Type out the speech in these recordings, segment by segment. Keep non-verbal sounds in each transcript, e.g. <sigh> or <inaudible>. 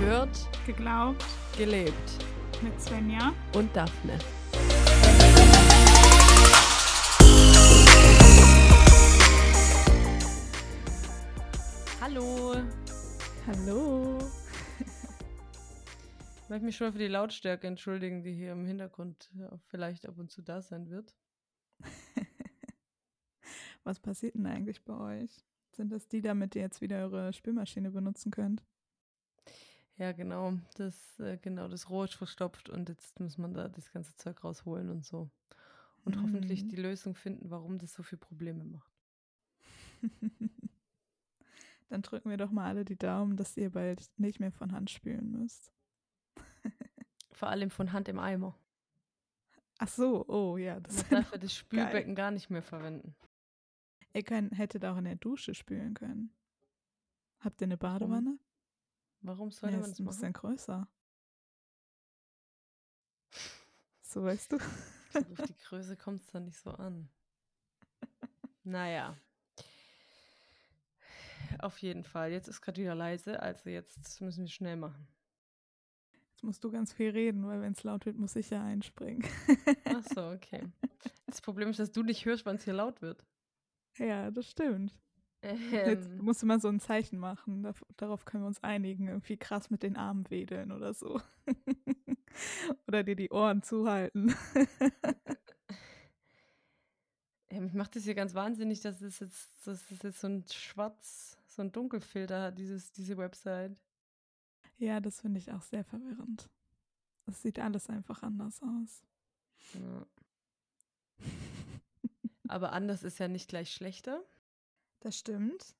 Gehört, Geglaubt gelebt. mit Svenja. Und Daphne. Hallo. Hallo. Ich möchte mich schon mal für die Lautstärke entschuldigen, die hier im Hintergrund äh, vielleicht ab und zu da sein wird. <laughs> Was passiert denn eigentlich bei euch? Sind das die, damit ihr jetzt wieder eure Spülmaschine benutzen könnt? Ja, genau. Das, äh, genau, das Rohr ist verstopft und jetzt muss man da das ganze Zeug rausholen und so. Und hoffentlich Mhm. die Lösung finden, warum das so viele Probleme macht. <laughs> Dann drücken wir doch mal alle die Daumen, dass ihr bald nicht mehr von Hand spülen müsst. <laughs> Vor allem von Hand im Eimer. Ach so, oh ja, das darf ja <laughs> das Spülbecken gar nicht mehr verwenden. Ihr könnt, hättet auch in der Dusche spülen können. Habt ihr eine Badewanne? Warum sollte Ja, man ist das ein machen? bisschen größer. So weißt du. Ich glaub, auf <laughs> die Größe kommt es dann nicht so an. Naja. Auf jeden Fall. Jetzt ist gerade wieder leise, also jetzt müssen wir schnell machen. Jetzt musst du ganz viel reden, weil wenn es laut wird, muss ich ja einspringen. Ach so, okay. <laughs> Das Problem ist, dass du nicht hörst, wann es hier laut wird. ja, das stimmt. Jetzt Ähm, musst du mal so ein Zeichen machen. Dar- Darauf können wir uns einigen. Irgendwie krass mit den Armen wedeln oder so. <laughs> oder dir die Ohren zuhalten. ähm, ich mache das hier ganz wahnsinnig, dass es jetzt, dass es jetzt so ein Schwarz, so ein Dunkelfilter hat, dieses, diese Website. ja, das finde ich auch sehr verwirrend. Es sieht alles einfach anders aus. Ja. <laughs> Aber anders ist ja nicht gleich schlechter. Das stimmt.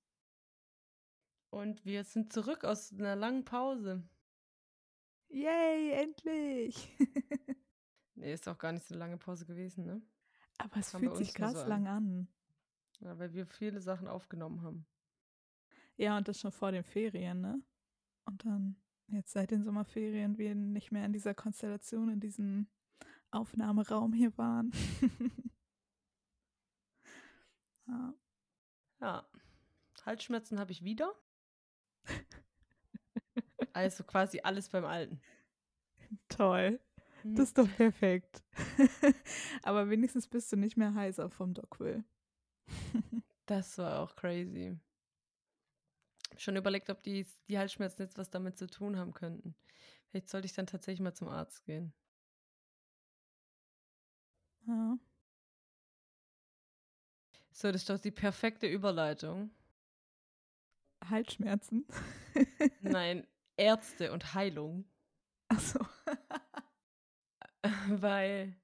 Und wir sind zurück aus einer langen Pause. Yay, endlich! <laughs> Nee, ist auch gar nicht so eine lange Pause gewesen, ne? Aber es fühlt sich nur so krass an. lang an. Ja, weil wir viele Sachen aufgenommen haben. Ja, und das schon vor den Ferien, ne? Und dann jetzt seit den Sommerferien wir nicht mehr in dieser Konstellation, in diesem Aufnahmeraum hier waren. ja. <laughs> Ja. Halsschmerzen habe ich wieder. <laughs> Also quasi alles beim Alten. Toll. Das ist doch perfekt. <laughs> Aber wenigstens bist du nicht mehr heiser vom Dockville. <laughs> Das war auch crazy. Schon überlegt, ob die, die Halsschmerzen jetzt was damit zu tun haben könnten. Vielleicht sollte ich dann tatsächlich mal zum Arzt gehen. ja. So, das ist doch die perfekte Überleitung. Halsschmerzen. Nein, Ärzte und Heilung. Achso. <laughs> Weil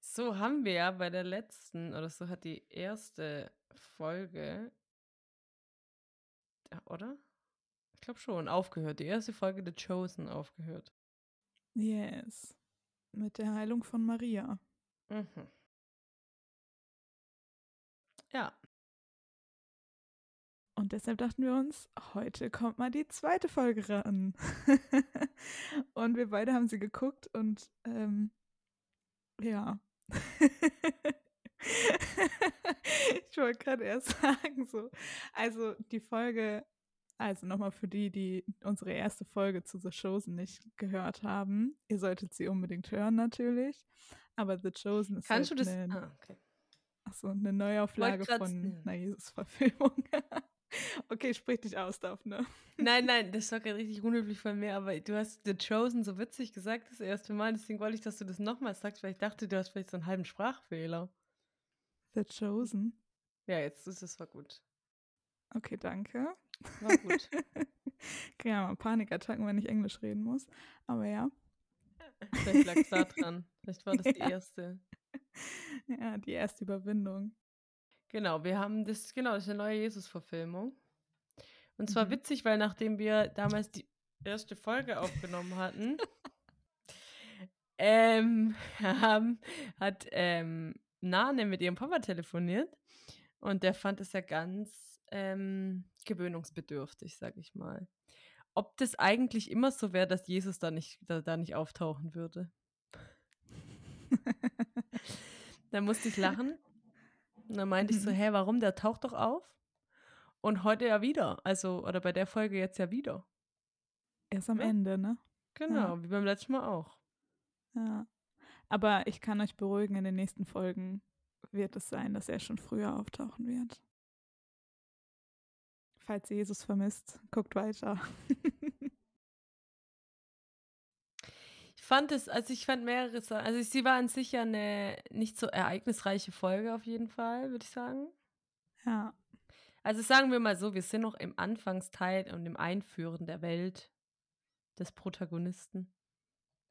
so haben wir ja bei der letzten, oder so hat die erste Folge, oder? Ich glaube schon, aufgehört. Die erste Folge The Chosen aufgehört. Yes. Mit der Heilung von Maria. Mhm. Ja, Und deshalb dachten wir uns, heute kommt mal die zweite Folge ran. <laughs> und wir beide haben sie geguckt und ähm, ja. <laughs> ich wollte gerade erst <laughs> sagen, so. Also die Folge, also nochmal für die, die unsere erste Folge zu The Chosen nicht gehört haben. Ihr solltet sie unbedingt hören natürlich. Aber The Chosen ist kannst du halt das? eine, Ah, okay. Achso, eine Neuauflage von ja. einer Jesus-Verfilmung. <laughs> okay, sprich dich aus, Daphne. Nein, nein, das war gerade richtig unhöflich von mir, aber du hast The Chosen so witzig gesagt das erste Mal, deswegen wollte ich, dass du das nochmal sagst, weil ich dachte, du hast vielleicht so einen halben Sprachfehler. The Chosen. Ja, jetzt ist es war gut. Okay, danke. War gut. <laughs> Kriege ja mal Panikattacken, wenn ich Englisch reden muss. Aber ja. Vielleicht lag es da dran. Vielleicht war das die <laughs> Ja. erste. <laughs> Ja, die erste Überwindung. Genau, wir haben das, genau, das ist eine neue Jesus-Verfilmung. Und zwar Mhm. witzig, weil nachdem wir damals die erste Folge aufgenommen hatten, ähm, <laughs> haben, hat ähm, Nane mit ihrem Papa telefoniert und der fand es ja ganz ähm, gewöhnungsbedürftig, sag ich mal. Ob das eigentlich immer so wäre, dass Jesus da nicht, da, da nicht auftauchen würde. <laughs> Da musste ich lachen. Und dann meinte ich so, Mhm. hä, warum? Der taucht doch auf. Und heute ja wieder. Also, oder bei der Folge jetzt ja wieder. Erst am Ja. Ende, ne? Genau, wie beim letzten Mal auch. Ja. Aber ich kann euch beruhigen, in den nächsten Folgen wird es sein, dass er schon früher auftauchen wird. Falls ihr Jesus vermisst, guckt weiter. <laughs> fand es, also ich fand mehrere Sachen, also sie war an sich ja eine nicht so ereignisreiche Folge auf jeden Fall, würde ich sagen. ja. Also sagen wir mal so, wir sind noch im Anfangsteil und im Einführen der Welt des Protagonisten,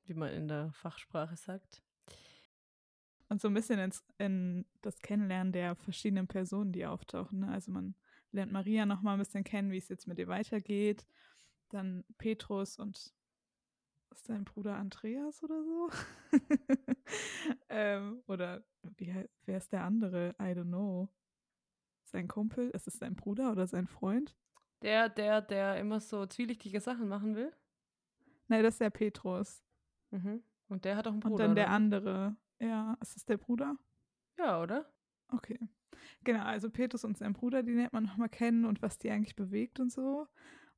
wie man in der Fachsprache sagt. Und so ein bisschen ins, in das Kennenlernen der verschiedenen Personen, die auftauchen. Ne? Also man lernt Maria noch mal ein bisschen kennen, wie es jetzt mit ihr weitergeht. Dann Petrus und ist sein Bruder Andreas oder so? <laughs> ähm, oder wie, wer ist der andere? I don't know. Sein Kumpel? Ist es sein Bruder oder sein Freund? Der, der, der immer so zwielichtige Sachen machen will. Nein, das ist der Petrus. Mhm. Und der hat auch einen Bruder. Und dann der oder? andere. Ja, ist es der Bruder? Ja, oder? Okay. Genau, also Petrus und sein Bruder, die lernt man nochmal kennen und was die eigentlich bewegt und so.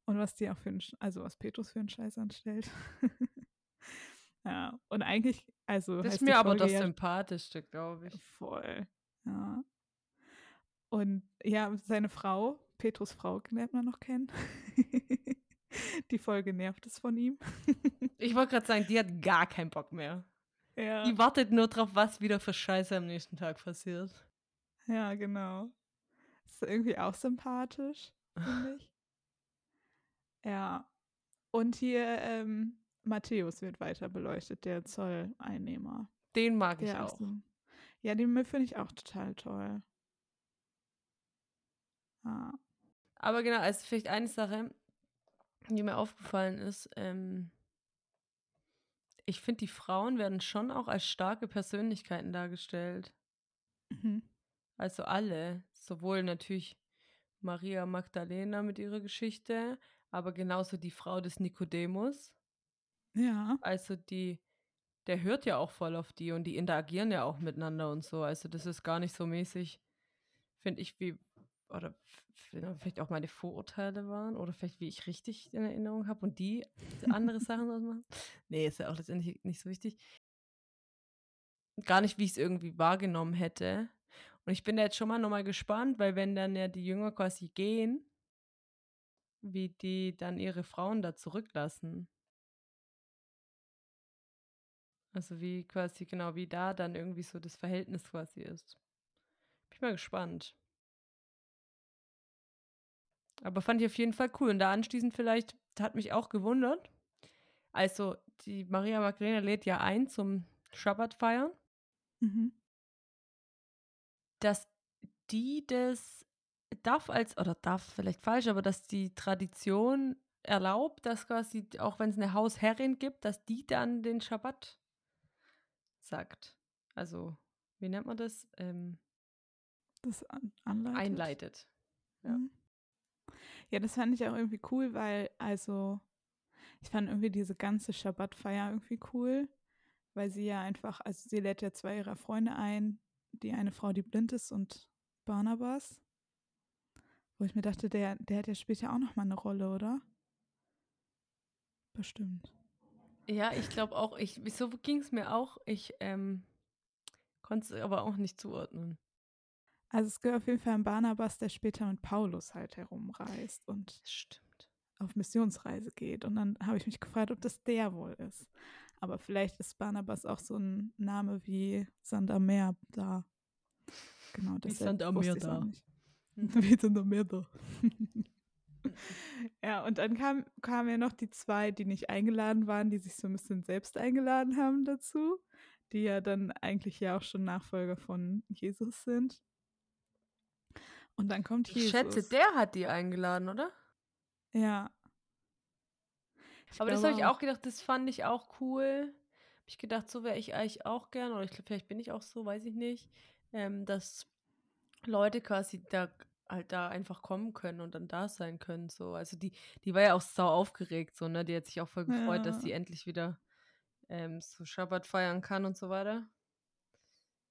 Und was die auch für einen, also was Petrus für einen Scheiß anstellt. <laughs> ja, und eigentlich, also. Das ist mir aber das ja Sympathischste, glaube ich. Voll. Ja. Und ja, seine Frau, Petrus Frau, lernt man noch kennen. <laughs> die Folge nervt es von ihm. <laughs> Ich wollte gerade sagen, die hat gar keinen Bock mehr. Ja. Die wartet nur drauf, was wieder für Scheiße am nächsten Tag passiert. Ja, genau. Ist irgendwie auch sympathisch, finde ich. Ja. Und hier ähm, Matthäus wird weiter beleuchtet, der Zolleinnehmer. Den mag ich Der auch. dem- Ja, den finde ich auch total toll. Ja. Aber genau, also vielleicht eine Sache, die mir aufgefallen ist, ähm, ich finde, die Frauen werden schon auch als starke Persönlichkeiten dargestellt. Mhm. Also alle. Sowohl natürlich Maria Magdalena mit ihrer Geschichte, aber genauso die Frau des Nikodemus. Ja. Also die, der hört ja auch voll auf die und die interagieren ja auch miteinander und so. Also das ist gar nicht so mäßig, finde ich, wie, oder vielleicht auch meine Vorurteile waren oder vielleicht wie ich richtig in Erinnerung habe und die andere Sachen draus machen. Nee, ist ja auch letztendlich nicht so wichtig. Gar nicht, wie ich es irgendwie wahrgenommen hätte. Und ich bin da jetzt schon mal nochmal gespannt, weil wenn dann ja die Jünger quasi gehen, wie die dann ihre Frauen da zurücklassen. Also wie quasi, genau, wie da dann irgendwie so das Verhältnis quasi ist. Bin ich mal gespannt. Aber fand ich auf jeden Fall cool. Und da anschließend vielleicht, hat mich auch gewundert. Also, die Maria Magdalena lädt ja ein zum Schabbat feiern, Mhm. dass die das darf als, oder darf vielleicht falsch, aber dass die Tradition erlaubt, dass quasi, auch wenn es eine Hausherrin gibt, dass die dann den Schabbat sagt. Also, wie nennt man das? Ähm, Das an anleitet. einleitet. ja. Mhm. Ja, das fand ich auch irgendwie cool, weil, also, ich fand irgendwie diese ganze Schabbatfeier irgendwie cool, weil sie ja einfach, also sie lädt ja zwei ihrer Freunde ein, die eine Frau, die blind ist und Barnabas. Wo ich mir dachte, der, der hat ja später auch nochmal eine Rolle, oder? Bestimmt. Ja, ich glaube auch, ich, so ging es mir auch. Ich ähm, konnte es aber auch nicht zuordnen. Also es gibt auf jeden Fall einen Barnabas, der später mit Paulus halt herumreist und Stimmt. auf Missionsreise geht. Und dann habe ich mich gefragt, ob das der wohl ist. Aber vielleicht ist Barnabas auch so ein Name wie Sandamer da. Genau, Sandamer wusste auch da. nicht. Mhm. Wie Sandamer da. <laughs> ja, und dann kam, kamen ja noch die zwei, die nicht eingeladen waren, die sich so ein bisschen selbst eingeladen haben dazu, die ja dann eigentlich ja auch schon Nachfolger von Jesus sind. Und dann kommt Ich Jesus. schätze, der hat die eingeladen, oder? Ja. Ich aber das habe ich auch gedacht, das fand ich auch cool. Hab ich gedacht, so wäre ich eigentlich auch gern, oder ich glaube, vielleicht bin ich auch so, weiß ich nicht, ähm, dass Leute quasi da halt da einfach kommen können und dann da sein können. So. Also die, die war ja auch sau aufgeregt, so, ne? Die hat sich auch voll gefreut, dass Ja. sie endlich wieder ähm, so Schabbat feiern kann und so weiter.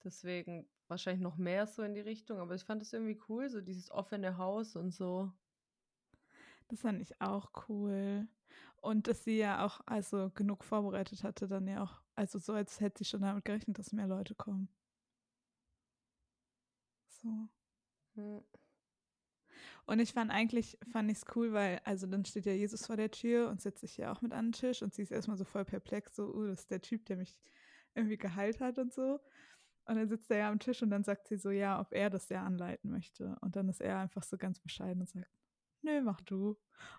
Deswegen wahrscheinlich noch mehr so in die Richtung, aber ich fand das irgendwie cool, so dieses offene Haus und so. Das fand ich auch cool. Und dass sie ja auch also genug vorbereitet hatte, dann ja auch, also so als hätte sie schon damit gerechnet, dass mehr Leute kommen. So. Hm. Und ich fand eigentlich, fand ich es cool, weil, also dann steht ja Jesus vor der Tür und setzt sich ja auch mit an den Tisch und sie ist erstmal so voll perplex, so, uh, das ist der Typ, der mich irgendwie geheilt hat und so. Und dann sitzt er ja am Tisch und dann sagt sie so, ja, ob er das ja anleiten möchte. Und dann ist er einfach so ganz bescheiden und sagt, nö, mach du.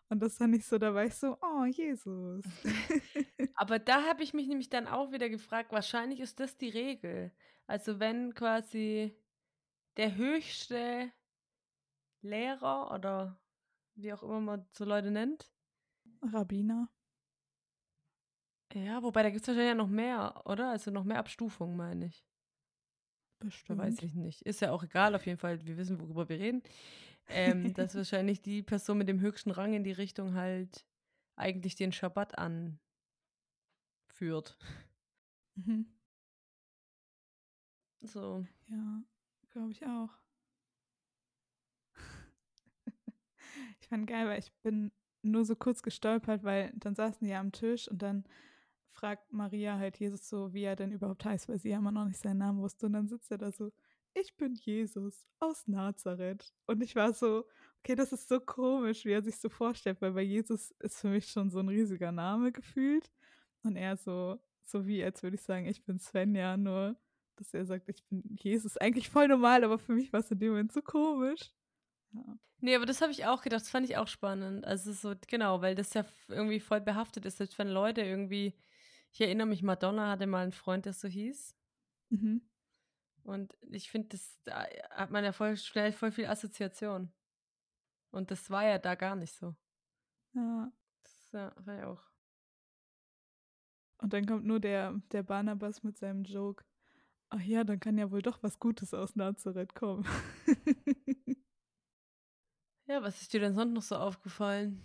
Und das fand ich so, da war ich so, oh, Jesus. <laughs> Aber da habe ich mich nämlich dann auch wieder gefragt, wahrscheinlich ist das die Regel. Also wenn quasi der höchste Lehrer oder wie auch immer man so Leute nennt. Rabbiner. Ja, wobei da gibt es wahrscheinlich ja noch mehr, oder? Also noch mehr Abstufungen, meine ich. Bestimmt. Weiß ich nicht. Ist ja auch egal, auf jeden Fall. Wir wissen, worüber wir reden. Ähm, <laughs> dass wahrscheinlich die Person mit dem höchsten Rang in die Richtung halt eigentlich den Schabbat anführt. Mhm. So. Ja, glaube ich auch. <laughs> ich fand geil, weil ich bin nur so kurz gestolpert, weil dann saßen die ja am Tisch und dann fragt Maria halt Jesus so, wie er denn überhaupt heißt, weil sie ja immer noch nicht seinen Namen wusste. Und dann sitzt er da so, ich bin Jesus aus Nazareth. Und ich war so, okay, das ist so komisch, wie er sich so vorstellt, weil bei Jesus ist für mich schon so ein riesiger Name gefühlt. Und er so, so wie, als würde ich sagen, ich bin Svenja, nur dass er sagt, ich bin Jesus. Eigentlich voll normal, aber für mich war es in dem Moment so komisch. Ja. Nee, aber das habe ich auch gedacht, das fand ich auch spannend. Also so, genau, weil das ja irgendwie voll behaftet ist, selbst wenn Leute irgendwie, ich erinnere mich, Madonna hatte mal einen Freund, der so hieß. Mhm. Und ich finde, das da hat man ja voll schnell voll viel Assoziation. Und das war ja da gar nicht so. Ja. Das ja, war ja auch. Und dann kommt nur der, der Barnabas mit seinem Joke. Ach ja, dann kann ja wohl doch was Gutes aus Nazareth kommen. <laughs> ja, was ist dir denn sonst noch so aufgefallen?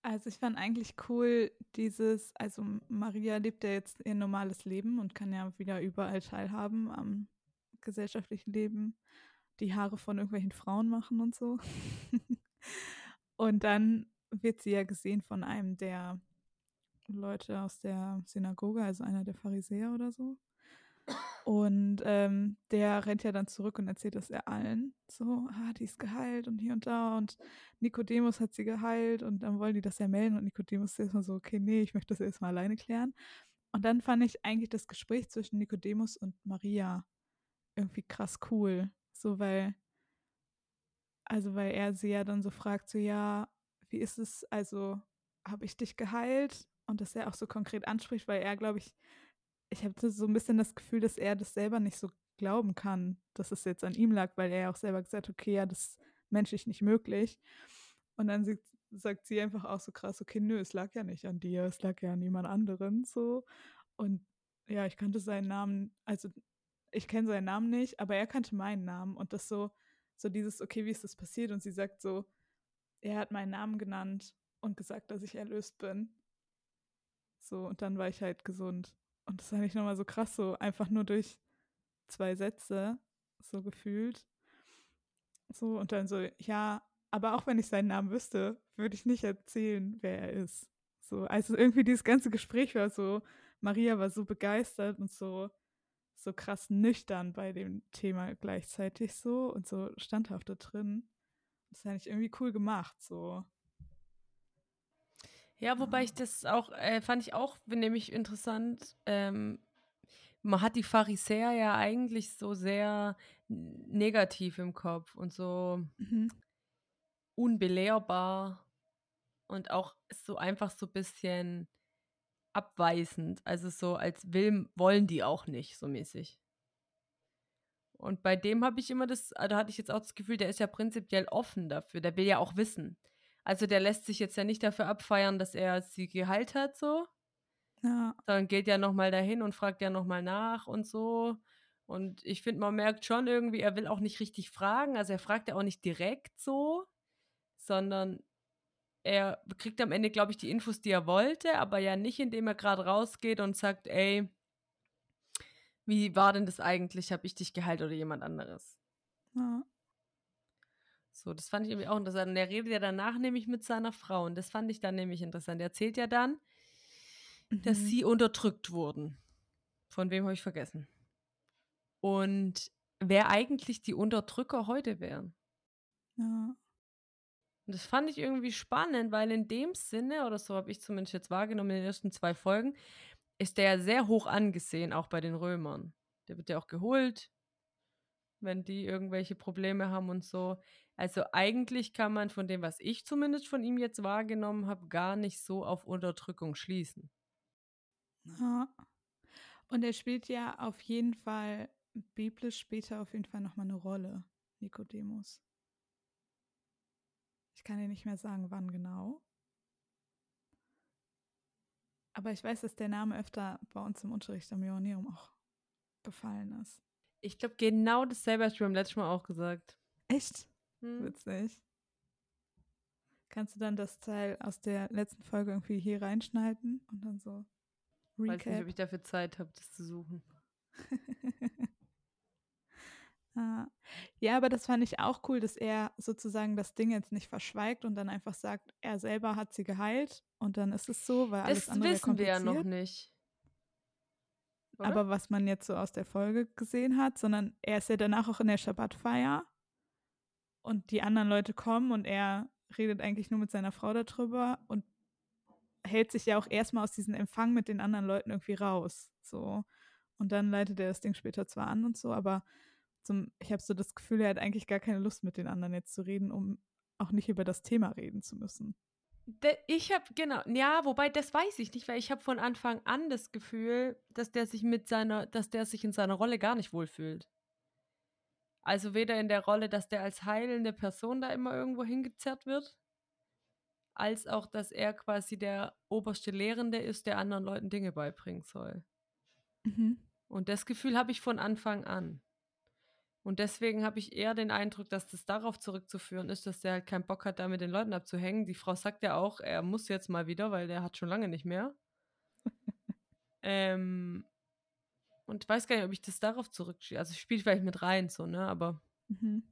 Also ich fand eigentlich cool dieses, also Maria lebt ja jetzt ihr normales Leben und kann ja wieder überall teilhaben am gesellschaftlichen Leben, die Haare von irgendwelchen Frauen machen und so. <laughs> und dann wird sie ja gesehen von einem der Leute aus der Synagoge, also einer der Pharisäer oder so. Und ähm, der rennt ja dann zurück und erzählt das er allen. So, ah, die ist geheilt und hier und da. Und Nikodemus hat sie geheilt und dann wollen die das ja melden. Und Nikodemus ist erstmal so, okay, nee, ich möchte das erstmal alleine klären. Und dann fand ich eigentlich das Gespräch zwischen Nikodemus und Maria irgendwie krass cool. So, weil, also weil er sie ja dann so fragt, so, ja, wie ist es, also, habe ich dich geheilt? Und dass er auch so konkret anspricht, weil er, glaube ich, ich habe so ein bisschen das Gefühl, dass er das selber nicht so glauben kann, dass es jetzt an ihm lag, weil er auch selber gesagt hat, okay, ja, das ist menschlich nicht möglich. Und dann sieht, sagt sie einfach auch so krass, okay, nö, es lag ja nicht an dir, es lag ja an jemand anderen so. Und ja, ich kannte seinen Namen, also ich kenne seinen Namen nicht, aber er kannte meinen Namen und das so, so dieses, okay, wie ist das passiert? Und sie sagt so, er hat meinen Namen genannt und gesagt, dass ich erlöst bin. So, und dann war ich halt gesund. Und das fand ich nochmal so krass, so einfach nur durch zwei Sätze, so gefühlt. So, und dann so, ja, aber auch wenn ich seinen Namen wüsste, würde ich nicht erzählen, wer er ist. So, also irgendwie dieses ganze Gespräch war so, Maria war so begeistert und so, so krass nüchtern bei dem Thema gleichzeitig so und so standhaft da drin. Das fand ich irgendwie cool gemacht, so. Ja, wobei ich das auch, äh, fand ich auch nämlich interessant. Ähm, man hat die Pharisäer ja eigentlich so sehr negativ im Kopf und so mhm. unbelehrbar und auch so einfach so ein bisschen abweisend. Also so, als will, wollen die auch nicht, so mäßig. Und bei dem habe ich immer das, da hatte ich jetzt auch das Gefühl, der ist ja prinzipiell offen dafür. Der will ja auch wissen. Also der lässt sich jetzt ja nicht dafür abfeiern, dass er sie geheilt hat, so. Ja. Sondern geht ja nochmal dahin und fragt ja nochmal nach und so. Und ich finde, man merkt schon irgendwie, er will auch nicht richtig fragen. Also er fragt ja auch nicht direkt so, sondern er kriegt am Ende, glaube ich, die Infos, die er wollte, aber ja nicht, indem er gerade rausgeht und sagt, ey, wie war denn das eigentlich? Habe ich dich geheilt oder jemand anderes? Ja. So, das fand ich irgendwie auch interessant. Und er redet ja danach nämlich mit seiner Frau. Und das fand ich dann nämlich interessant. Er erzählt ja dann, mhm. dass sie unterdrückt wurden. Von wem habe ich vergessen? Und wer eigentlich die Unterdrücker heute wären. Ja. Und das fand ich irgendwie spannend, weil in dem Sinne, oder so habe ich zumindest jetzt wahrgenommen in den ersten zwei Folgen, ist der ja sehr hoch angesehen, auch bei den Römern. Der wird ja auch geholt, wenn die irgendwelche Probleme haben und so. Also eigentlich kann man von dem, was ich zumindest von ihm jetzt wahrgenommen habe, gar nicht so auf Unterdrückung schließen. Ja. Und er spielt ja auf jeden Fall biblisch später auf jeden Fall nochmal eine Rolle, Nikodemus. Ich kann dir nicht mehr sagen, wann genau. Aber ich weiß, dass der Name öfter bei uns im Unterricht am Joanneum auch gefallen ist. Ich glaube, genau dasselbe hast du beim letzten Mal auch gesagt. Echt? Hm. Witzig. Kannst du dann das Teil aus der letzten Folge irgendwie hier reinschneiden und dann so Recap? Weiß nicht, ob ich dafür Zeit habe, das zu suchen. <laughs> Ja, aber das fand ich auch cool, dass er sozusagen das Ding jetzt nicht verschweigt und dann einfach sagt, er selber hat sie geheilt und dann ist es so, weil alles das andere wissen wir ja noch nicht. Oder? Aber was man jetzt so aus der Folge gesehen hat, sondern er ist ja danach auch in der Schabbatfeier und die anderen Leute kommen und er redet eigentlich nur mit seiner Frau darüber und hält sich ja auch erstmal aus diesem Empfang mit den anderen Leuten irgendwie raus. So. Und dann leitet er das Ding später zwar an und so, aber zum, ich habe so das Gefühl, er hat eigentlich gar keine Lust mit den anderen jetzt zu reden, um auch nicht über das Thema reden zu müssen. Ich habe, genau, ja, wobei das weiß ich nicht, weil ich habe von Anfang an das Gefühl, dass der sich mit seiner, dass der sich in seiner Rolle gar nicht wohlfühlt. Also weder in der Rolle, dass der als heilende Person da immer irgendwo hingezerrt wird, als auch, dass er quasi der oberste Lehrende ist, der anderen Leuten Dinge beibringen soll. Mhm. Und das Gefühl habe ich von Anfang an. Und deswegen habe ich eher den Eindruck, dass das darauf zurückzuführen ist, dass der halt keinen Bock hat, da mit den Leuten abzuhängen. Die Frau sagt ja auch, er muss jetzt mal wieder, weil der hat schon lange nicht mehr. <laughs> ähm, und ich weiß gar nicht, ob ich das darauf zurückschieße. Also ich spiele vielleicht mit rein, so, ne? Aber mhm.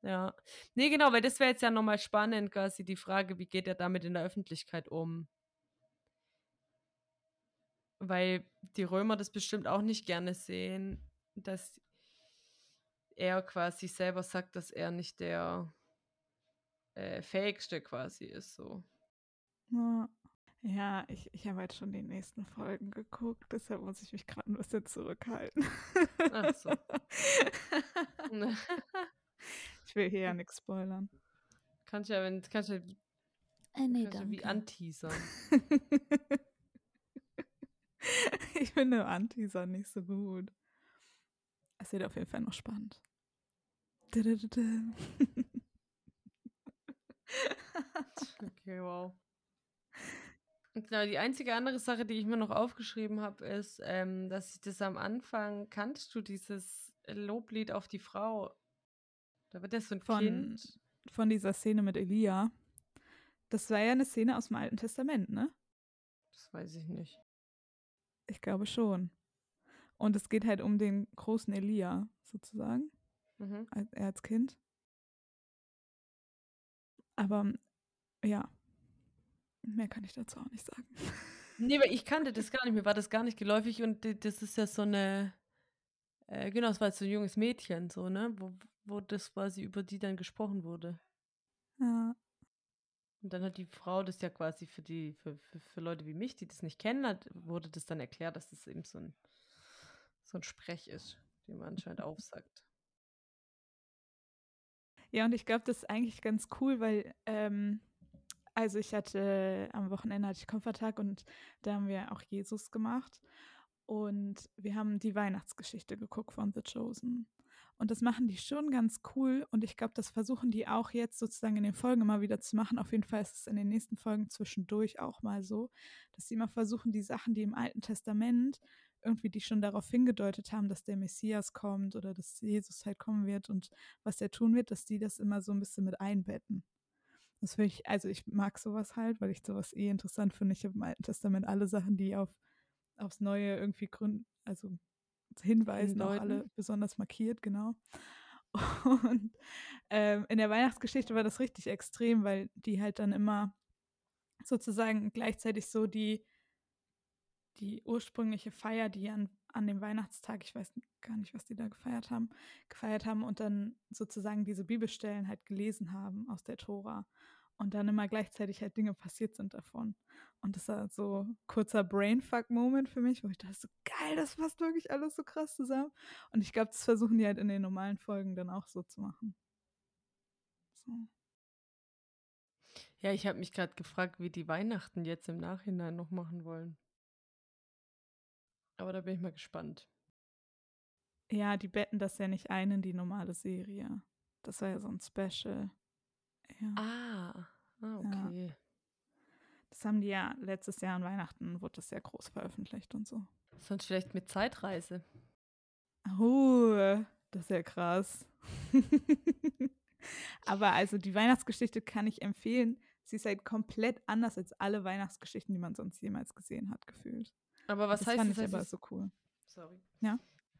ja. Nee, genau, weil das wäre jetzt ja nochmal spannend, quasi die Frage, wie geht er damit in der Öffentlichkeit um? Weil die Römer das bestimmt auch nicht gerne sehen, dass er quasi selber sagt, dass er nicht der äh, Fähigste quasi ist, so. Ja, ich, ich habe jetzt schon die nächsten Folgen geguckt, deshalb muss ich mich gerade ein bisschen zurückhalten. Ach so. <laughs> ich will hier ja nichts spoilern. Kannst ja, wenn, kannst ja, äh, nee, kannst ja wie anteasern. <laughs> ich finde Anteaser nicht so gut. Es wird auf jeden Fall noch spannend. <laughs> okay, wow. Genau, die einzige andere Sache, die ich mir noch aufgeschrieben habe, ist, ähm, dass ich das am Anfang, kannst du dieses Loblied auf die Frau? Da wird das so ein von, Kind. Von dieser Szene mit Elia. Das war ja eine Szene aus dem Alten Testament, ne? Das weiß ich nicht. Ich glaube schon. Und es geht halt um den großen Elia, sozusagen. Mhm. Als, er als Kind. Aber ja, mehr kann ich dazu auch nicht sagen. Nee, weil ich kannte <laughs> das gar nicht, mir war das gar nicht geläufig und das ist ja so eine, äh, genau, es war so ein junges Mädchen, so, ne, wo, wo das quasi über die dann gesprochen wurde. Ja. Und dann hat die Frau das ja quasi für die, für, für, für Leute wie mich, die das nicht kennen, hat, wurde das dann erklärt, dass das eben so ein, so ein Sprech ist, den man anscheinend aufsagt. Ja, und ich glaube, das ist eigentlich ganz cool, weil, ähm, also ich hatte, am Wochenende hatte ich Koffertag und da haben wir auch Jesus gemacht. Und wir haben die Weihnachtsgeschichte geguckt von The Chosen. Und das machen die schon ganz cool. Und ich glaube, das versuchen die auch jetzt sozusagen in den Folgen immer wieder zu machen. Auf jeden Fall ist es in den nächsten Folgen zwischendurch auch mal so, dass sie immer versuchen, die Sachen, die im Alten Testament irgendwie die schon darauf hingedeutet haben, dass der Messias kommt oder dass Jesus halt kommen wird und was er tun wird, dass die das immer so ein bisschen mit einbetten. Das finde ich, also ich mag sowas halt, weil ich sowas eh interessant finde. Ich habe im Alten Testament alle Sachen, die auf aufs Neue irgendwie gründen, also hinweisen, auch alle besonders markiert, genau. <laughs> Und ähm, in der Weihnachtsgeschichte war das richtig extrem, weil die halt dann immer sozusagen gleichzeitig so die, die ursprüngliche Feier, die an, an dem Weihnachtstag, ich weiß gar nicht, was die da gefeiert haben, gefeiert haben und dann sozusagen diese Bibelstellen halt gelesen haben aus der Tora und dann immer gleichzeitig halt Dinge passiert sind davon. Und das war so kurzer Brainfuck-Moment für mich, wo ich dachte, so geil, das passt wirklich alles so krass zusammen. Und ich glaube, das versuchen die halt in den normalen Folgen dann auch so zu machen. So. Ja, ich habe mich gerade gefragt, wie die Weihnachten jetzt im Nachhinein noch machen wollen. Aber da bin ich mal gespannt. Ja, die betten das ja nicht ein in die normale Serie. Das war ja so ein Special. Ja. Ah, ah okay. Ja. Das haben die ja letztes Jahr an Weihnachten, wurde das sehr groß veröffentlicht und so. Sonst vielleicht mit Zeitreise. Oh, das ist ja krass. <laughs> Aber also die Weihnachtsgeschichte kann ich empfehlen. Sie ist halt komplett anders als alle Weihnachtsgeschichten, die man sonst jemals gesehen hat, gefühlt. Aber was das heißt fand das? Ich aber so cool. Sorry. Ja.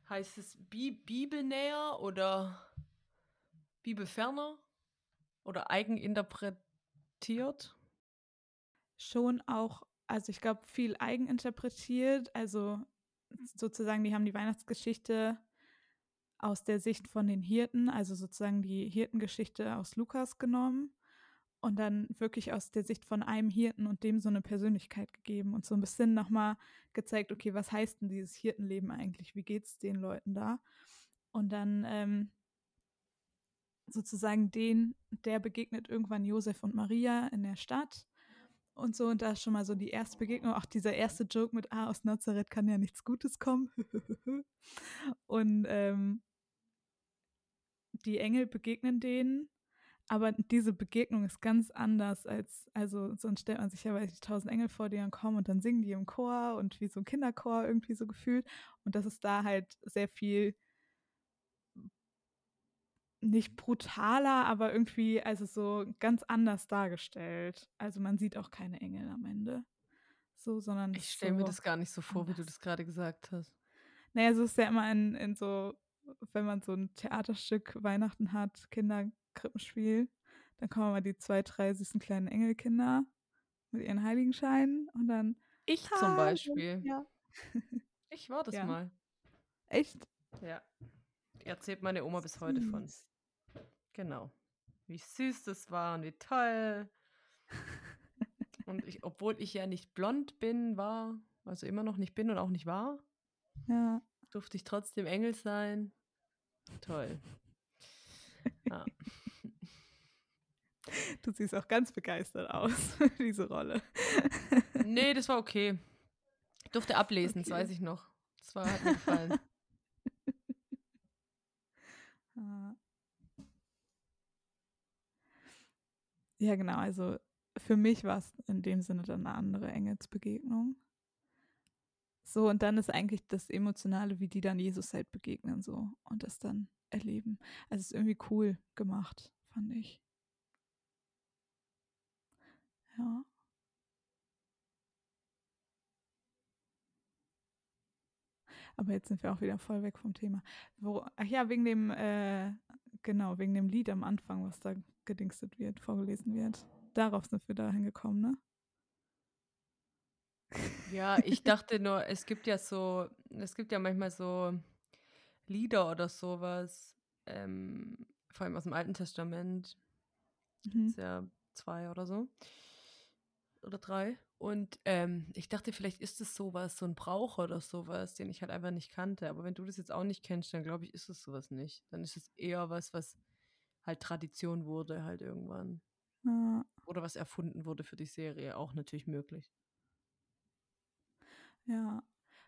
Heißt es Bi Bibelnäher oder Bibelferner? Oder eigeninterpretiert? Schon auch, also ich glaube, viel eigeninterpretiert. Also sozusagen, die haben die Weihnachtsgeschichte aus der Sicht von den Hirten, also sozusagen die Hirtengeschichte aus Lukas genommen und dann wirklich aus der Sicht von einem Hirten und dem so eine Persönlichkeit gegeben und so ein bisschen nochmal gezeigt, okay, was heißt denn dieses Hirtenleben eigentlich? Wie geht es den Leuten da? Und dann ähm, sozusagen den, der begegnet irgendwann Josef und Maria in der Stadt und so. Und da ist schon mal so die erste Begegnung, auch dieser erste Joke mit, ah, aus Nazareth kann ja nichts Gutes kommen. <laughs> und ähm, die Engel begegnen denen, aber diese Begegnung ist ganz anders als, also sonst stellt man sich ja weiß ich, tausend Engel vor, die dann kommen und dann singen die im Chor und wie so ein Kinderchor irgendwie so gefühlt. Und das ist da halt sehr viel nicht brutaler, aber irgendwie also so ganz anders dargestellt. Also man sieht auch keine Engel am Ende. So, sondern ich stelle so mir das gar nicht so vor, anders. wie du das gerade gesagt hast. Naja, so ist ja immer in, in so, wenn man so ein Theaterstück Weihnachten hat, Kinderkrippenspiel, dann kommen immer die zwei, drei süßen kleinen Engelkinder mit ihren Heiligenscheinen und dann. Ich zum Beispiel. Ja. Ich war das ja. mal. Echt? Ja. Erzählt meine Oma bis heute von. Genau. Wie süß das war und wie toll. und ich, obwohl ich ja nicht blond bin, war, also immer noch nicht bin und auch nicht war, ja. durfte ich trotzdem Engel sein. Toll. Ja. Du siehst auch ganz begeistert aus diese Rolle. nee, das war okay. Ich durfte ablesen, okay. das weiß ich noch. Das war, hat mir gefallen. <laughs> Ja, genau. Also für mich war es in dem Sinne dann eine andere Engelsbegegnung. So, und dann ist eigentlich das Emotionale, wie die dann Jesus halt begegnen, so und das dann erleben. Also es ist irgendwie cool gemacht, fand ich. Ja. Aber jetzt sind wir auch wieder voll weg vom Thema. Wo, ach ja, wegen dem, äh, genau, wegen dem Lied am Anfang, was da gedingstet wird, vorgelesen wird. Darauf sind wir da hingekommen, ne? Ja, ich dachte nur, es gibt ja so, es gibt ja manchmal so Lieder oder sowas, ähm, vor allem aus dem Alten Testament. Mhm. Ist ja zwei oder so. Oder drei. Und ähm, ich dachte, vielleicht ist es sowas, so ein Brauch oder sowas, den ich halt einfach nicht kannte. Aber wenn du das jetzt auch nicht kennst, dann glaube ich, ist es sowas nicht. Dann ist es eher was, was halt Tradition wurde halt irgendwann. Ja. Oder was erfunden wurde für die Serie, auch natürlich möglich. Ja,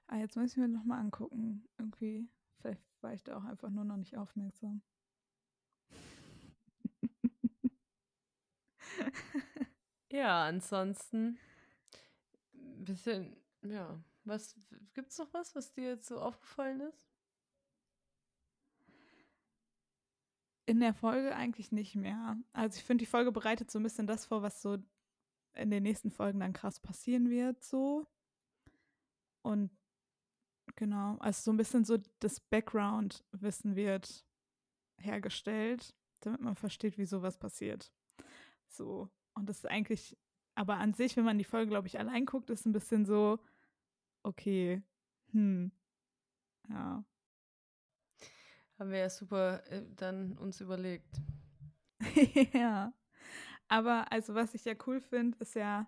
ah, jetzt muss ich mir nochmal angucken. Irgendwie, vielleicht war ich da auch einfach nur noch nicht aufmerksam. <laughs> ja, ansonsten ein bisschen, ja, was gibt's noch was, was dir jetzt so aufgefallen ist? In der Folge eigentlich nicht mehr. Also ich finde, die Folge bereitet so ein bisschen das vor, was so in den nächsten Folgen dann krass passieren wird, so. Und genau, also so ein bisschen so das Background wissen wird, hergestellt, damit man versteht, wie sowas passiert. So. Und das ist eigentlich, aber an sich, wenn man die Folge, glaube ich, allein guckt, ist ein bisschen so, okay, hm, ja. Haben wir ja super äh, dann uns überlegt. <laughs> ja. Aber also, was ich ja cool finde, ist ja,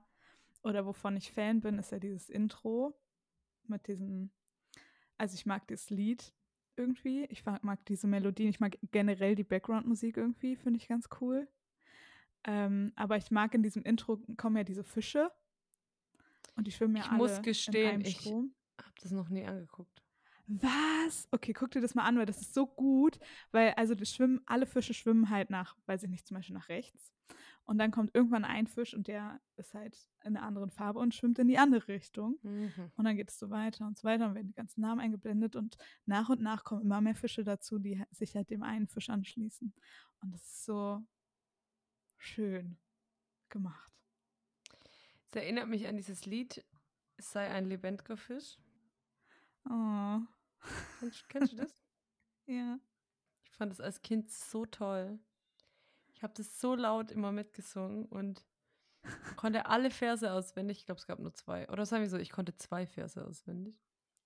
oder wovon ich Fan bin, ist ja dieses Intro mit diesem, also ich mag das Lied irgendwie, ich mag diese Melodien, ich mag generell die Background-Musik irgendwie, finde ich ganz cool. Ähm, aber ich mag in diesem Intro kommen ja diese Fische und die schwimmen ja ich alle muss gestehen, in ich habe das noch nie angeguckt. Was? Okay, guck dir das mal an, weil das ist so gut, weil also das schwimmen, alle Fische schwimmen halt nach, weiß ich nicht, zum Beispiel nach rechts. Und dann kommt irgendwann ein Fisch und der ist halt in einer anderen Farbe und schwimmt in die andere Richtung. Mhm. Und dann geht es so weiter und so weiter und werden die ganzen Namen eingeblendet und nach und nach kommen immer mehr Fische dazu, die sich halt dem einen Fisch anschließen. Und das ist so schön gemacht. Es erinnert mich an dieses Lied, es sei ein lebendiger Fisch. Oh. Kennst, kennst du das? <laughs> ja. Ich fand es als Kind so toll. Ich habe das so laut immer mitgesungen und konnte alle Verse auswendig. Ich glaube, es gab nur zwei. Oder sagen wir so, ich konnte zwei Verse auswendig.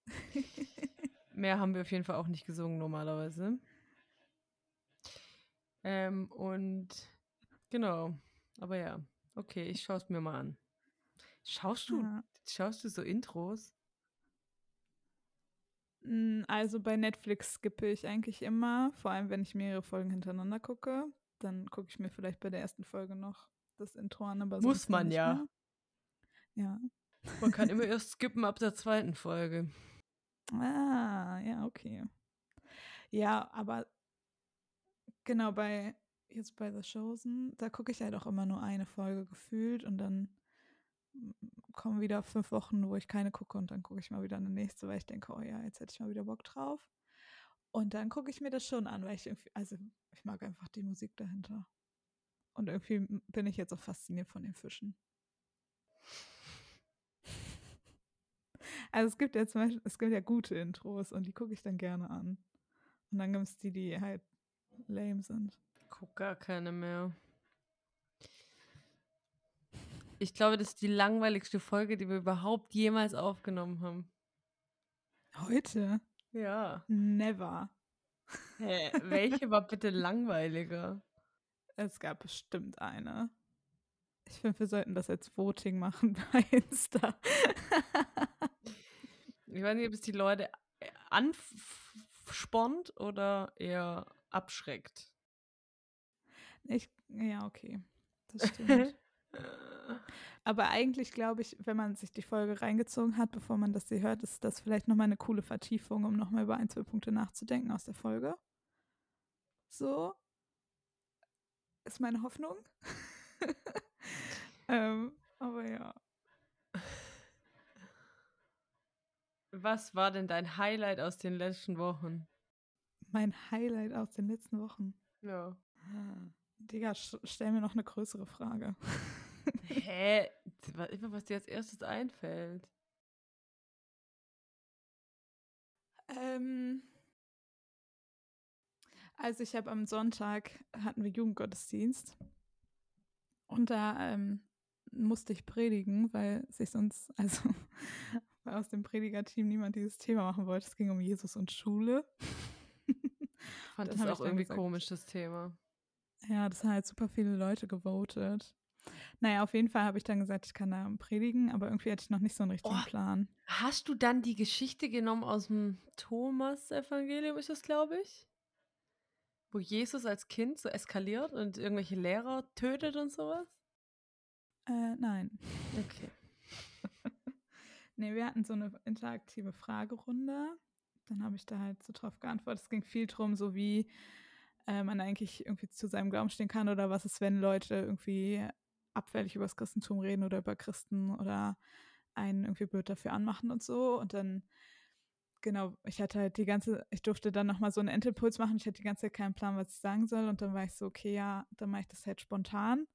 <laughs> Mehr haben wir auf jeden Fall auch nicht gesungen normalerweise. Ähm, und genau. Aber ja, okay, ich schaue es mir mal an. Schaust du, Ja. schaust du so Intros? Mm, Also bei Netflix skippe ich eigentlich immer, vor allem wenn ich mehrere Folgen hintereinander gucke. Dann gucke ich mir vielleicht bei der ersten Folge noch das Intro an, aber Muss man ja. mehr. Ja. Man kann immer <laughs> erst skippen ab der zweiten Folge. Ah, ja, okay. Ja, aber genau bei jetzt bei The Chosen, da gucke ich halt auch immer nur eine Folge gefühlt und dann mm, kommen wieder fünf Wochen, wo ich keine gucke und dann gucke ich mal wieder eine nächste, weil ich denke, oh ja, jetzt hätte ich mal wieder Bock drauf. Und dann gucke ich mir das schon an, weil ich irgendwie, also ich mag einfach die Musik dahinter. Und irgendwie bin ich jetzt auch fasziniert von den Fischen. Also es gibt ja zum Beispiel, es gibt ja gute Intros und die gucke ich dann gerne an. Und dann gibt es die, die halt lame sind. Guck gar keine mehr. Ich glaube, das ist die langweiligste Folge, die wir überhaupt jemals aufgenommen haben. Heute? Ja. Never. Hä, welche war bitte langweiliger? Es gab bestimmt eine. Ich finde, wir sollten das als Voting machen <laughs> bei Insta. Ich weiß nicht, ob es die Leute äh, anspornt oder eher abschreckt. Ich, ja, okay. Das stimmt. <laughs> Aber eigentlich glaube ich, wenn man sich die Folge reingezogen hat, bevor man das sie hört, ist das vielleicht nochmal eine coole Vertiefung, um nochmal über ein, zwei Punkte nachzudenken aus der Folge. So. Ist meine Hoffnung. <laughs> ähm, aber ja. Was war denn dein Highlight aus den letzten Wochen? Mein Highlight aus den letzten Wochen. Ja. Digga, stell mir noch eine größere Frage. <laughs> Hä? Was, immer, was dir als erstes einfällt. Ähm, also ich habe am Sonntag hatten wir Jugendgottesdienst und da ähm, musste ich predigen, weil sich sonst, <laughs> also weil aus dem Predigerteam niemand dieses Thema machen wollte. Es ging um Jesus und Schule. Ich fand das ich auch irgendwie gesagt- komisch, das Thema. Ja, das haben halt super viele Leute gewotet. Naja, auf jeden Fall habe ich dann gesagt, ich kann da predigen, aber irgendwie hatte ich noch nicht so einen richtigen Oh. Plan. Hast du dann die Geschichte genommen aus dem Thomas-Evangelium, ist das, glaube ich? Wo Jesus als Kind so eskaliert und irgendwelche Lehrer tötet und sowas? Äh, nein. Okay. <laughs> Nee, wir hatten so eine interaktive Fragerunde. Dann habe ich da halt so drauf geantwortet. Es ging viel drum, so wie äh, man eigentlich irgendwie zu seinem Glauben stehen kann oder was ist, wenn Leute irgendwie abfällig über das Christentum reden oder über Christen oder einen irgendwie blöd dafür anmachen und so. Und dann, genau, ich hatte halt die ganze, ich durfte dann nochmal so einen Endimpuls machen. Ich hatte die ganze Zeit keinen Plan, was ich sagen soll. Und dann war ich so, okay, ja, dann mache ich das halt spontan.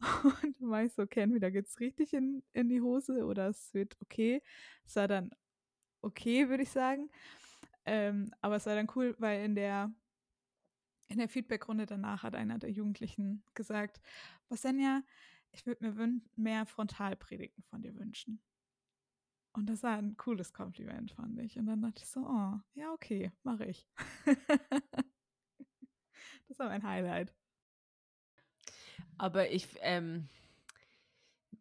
<laughs> Und dann war ich so, okay, entweder geht's richtig in, in die Hose oder es wird okay. Es war dann okay, würde ich sagen. Ähm, aber es war dann cool, weil in der in der Feedbackrunde danach hat einer der Jugendlichen gesagt, Bosenja, ich würde mir mehr Frontalpredigten von dir wünschen. Und das war ein cooles Kompliment, fand ich. Und dann dachte ich so, oh, ja, okay, mache ich. <laughs> das war mein Highlight. Aber ich, ähm,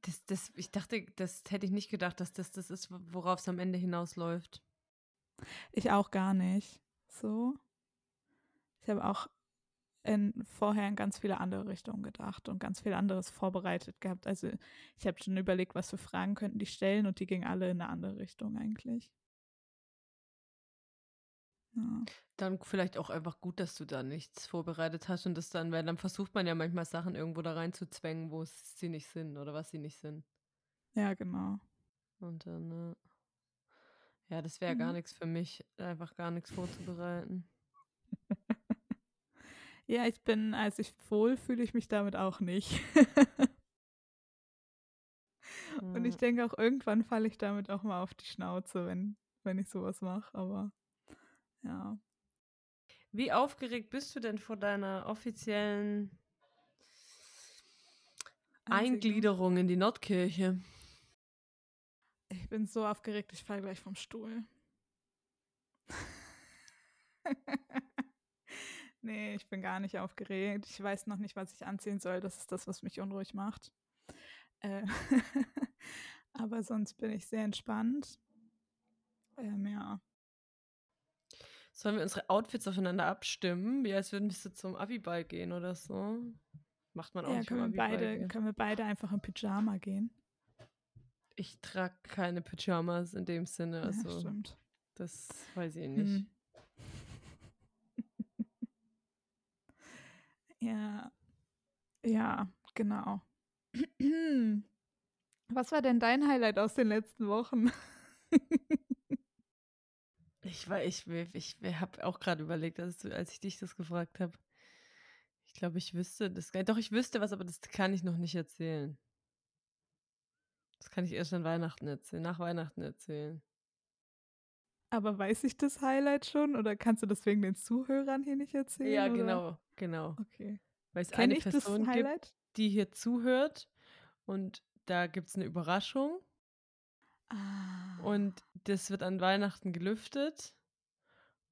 das, das, ich dachte, das hätte ich nicht gedacht, dass das das ist, worauf es am Ende hinausläuft. Ich auch gar nicht. So. Ich habe auch in, vorher in ganz viele andere Richtungen gedacht und ganz viel anderes vorbereitet gehabt. Also ich habe schon überlegt, was für Fragen könnten die stellen und die gingen alle in eine andere Richtung eigentlich. Ja. Dann vielleicht auch einfach gut, dass du da nichts vorbereitet hast und das dann, weil dann versucht man ja manchmal Sachen irgendwo da reinzuzwängen, wo sie nicht sind oder was sie nicht sind. Ja, genau. Und dann, äh, ja, das wäre mhm. gar nichts für mich, einfach gar nichts vorzubereiten. Ja, ich bin, als ich wohl fühle ich mich damit auch nicht. <laughs> Und ich denke auch, irgendwann falle ich damit auch mal auf die Schnauze, wenn, wenn ich sowas mache. Aber ja. Wie aufgeregt bist du denn vor deiner offiziellen Eingliederung in die Nordkirche? Ich bin so aufgeregt, ich falle gleich vom Stuhl. <laughs> Nee, ich bin gar nicht aufgeregt. Ich weiß noch nicht, was ich anziehen soll. Das ist das, was mich unruhig macht. Äh <laughs> Aber sonst bin ich sehr entspannt. Ähm, ja. Sollen wir unsere Outfits aufeinander abstimmen? Wie als würden wir so zum Abiball gehen oder so? Macht man auch ja, nicht können wir beide gehen. Können wir beide einfach im Pyjama gehen? Ich trage keine Pyjamas in dem Sinne. Also ja, stimmt. Das weiß ich nicht. Hm. Ja, ja, genau. <clears throat> Was war denn dein Highlight aus den letzten Wochen? <laughs> ich war, ich, ich, habe auch gerade überlegt, als, als ich dich das gefragt habe. Ich glaube, ich wüsste das. Doch, ich wüsste was, aber das kann ich noch nicht erzählen. Das kann ich erst an Weihnachten erzählen, nach Weihnachten erzählen. Aber weiß ich das Highlight schon oder kannst du das wegen den Zuhörern hier nicht erzählen? Ja, oder? genau, genau. Okay. Weil es eine Person gibt, die hier zuhört und da gibt es eine Überraschung. Ah. Und das wird an Weihnachten gelüftet.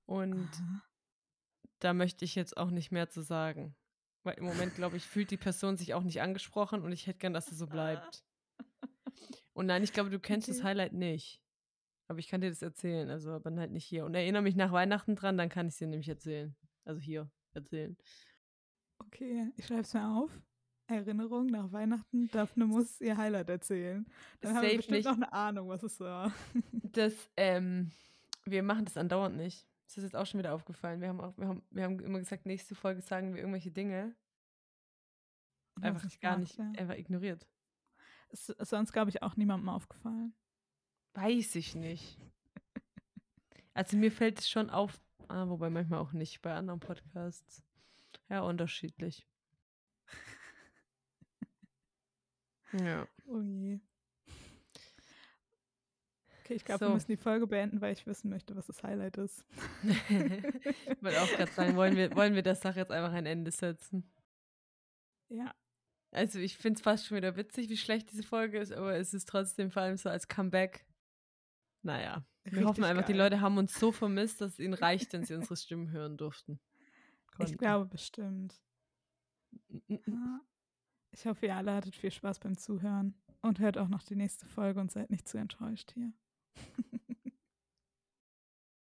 Und Aha. da möchte ich jetzt auch nicht mehr zu sagen. Weil im Moment, glaube ich, fühlt die Person sich auch nicht angesprochen und ich hätte gern, dass es so bleibt. <laughs> Und nein, ich glaube, du kennst okay. das Highlight nicht. Aber ich kann dir das erzählen, also aber halt nicht hier. Und erinnere mich nach Weihnachten dran, dann kann ich es dir nämlich erzählen. Also hier erzählen. Okay, ich schreibe es mir auf. Erinnerung nach Weihnachten, Daphne muss ihr Highlight erzählen. Dann haben wir bestimmt nicht. noch eine Ahnung, was es war. <laughs> Das, ähm, wir machen das andauernd nicht. Das ist jetzt auch schon wieder aufgefallen. Wir haben, auch, wir haben, wir haben immer gesagt, nächste Folge sagen wir irgendwelche Dinge. Einfach gar gemacht, nicht, ja. einfach ignoriert. Ist sonst, glaube ich, auch niemandem aufgefallen. Weiß ich nicht. Also mir fällt es schon auf, ah, wobei manchmal auch nicht bei anderen Podcasts. Ja, unterschiedlich. <laughs> ja. Oh je. Okay, ich glaube, so. wir müssen die Folge beenden, weil ich wissen möchte, was das Highlight ist. <laughs> ich wollte auch gerade sagen, wollen wir, wollen wir der Sache jetzt einfach ein Ende setzen? Ja. Also ich finde es fast schon wieder witzig, wie schlecht diese Folge ist, aber es ist trotzdem vor allem so als Comeback. Naja, wir Richtig hoffen einfach, geil. die Leute haben uns so vermisst, dass es ihnen reicht, wenn sie unsere Stimmen hören durften. Konnten. Ich glaube bestimmt. Ich hoffe, ihr alle hattet viel Spaß beim Zuhören und hört auch noch die nächste Folge und seid nicht zu enttäuscht hier. <laughs>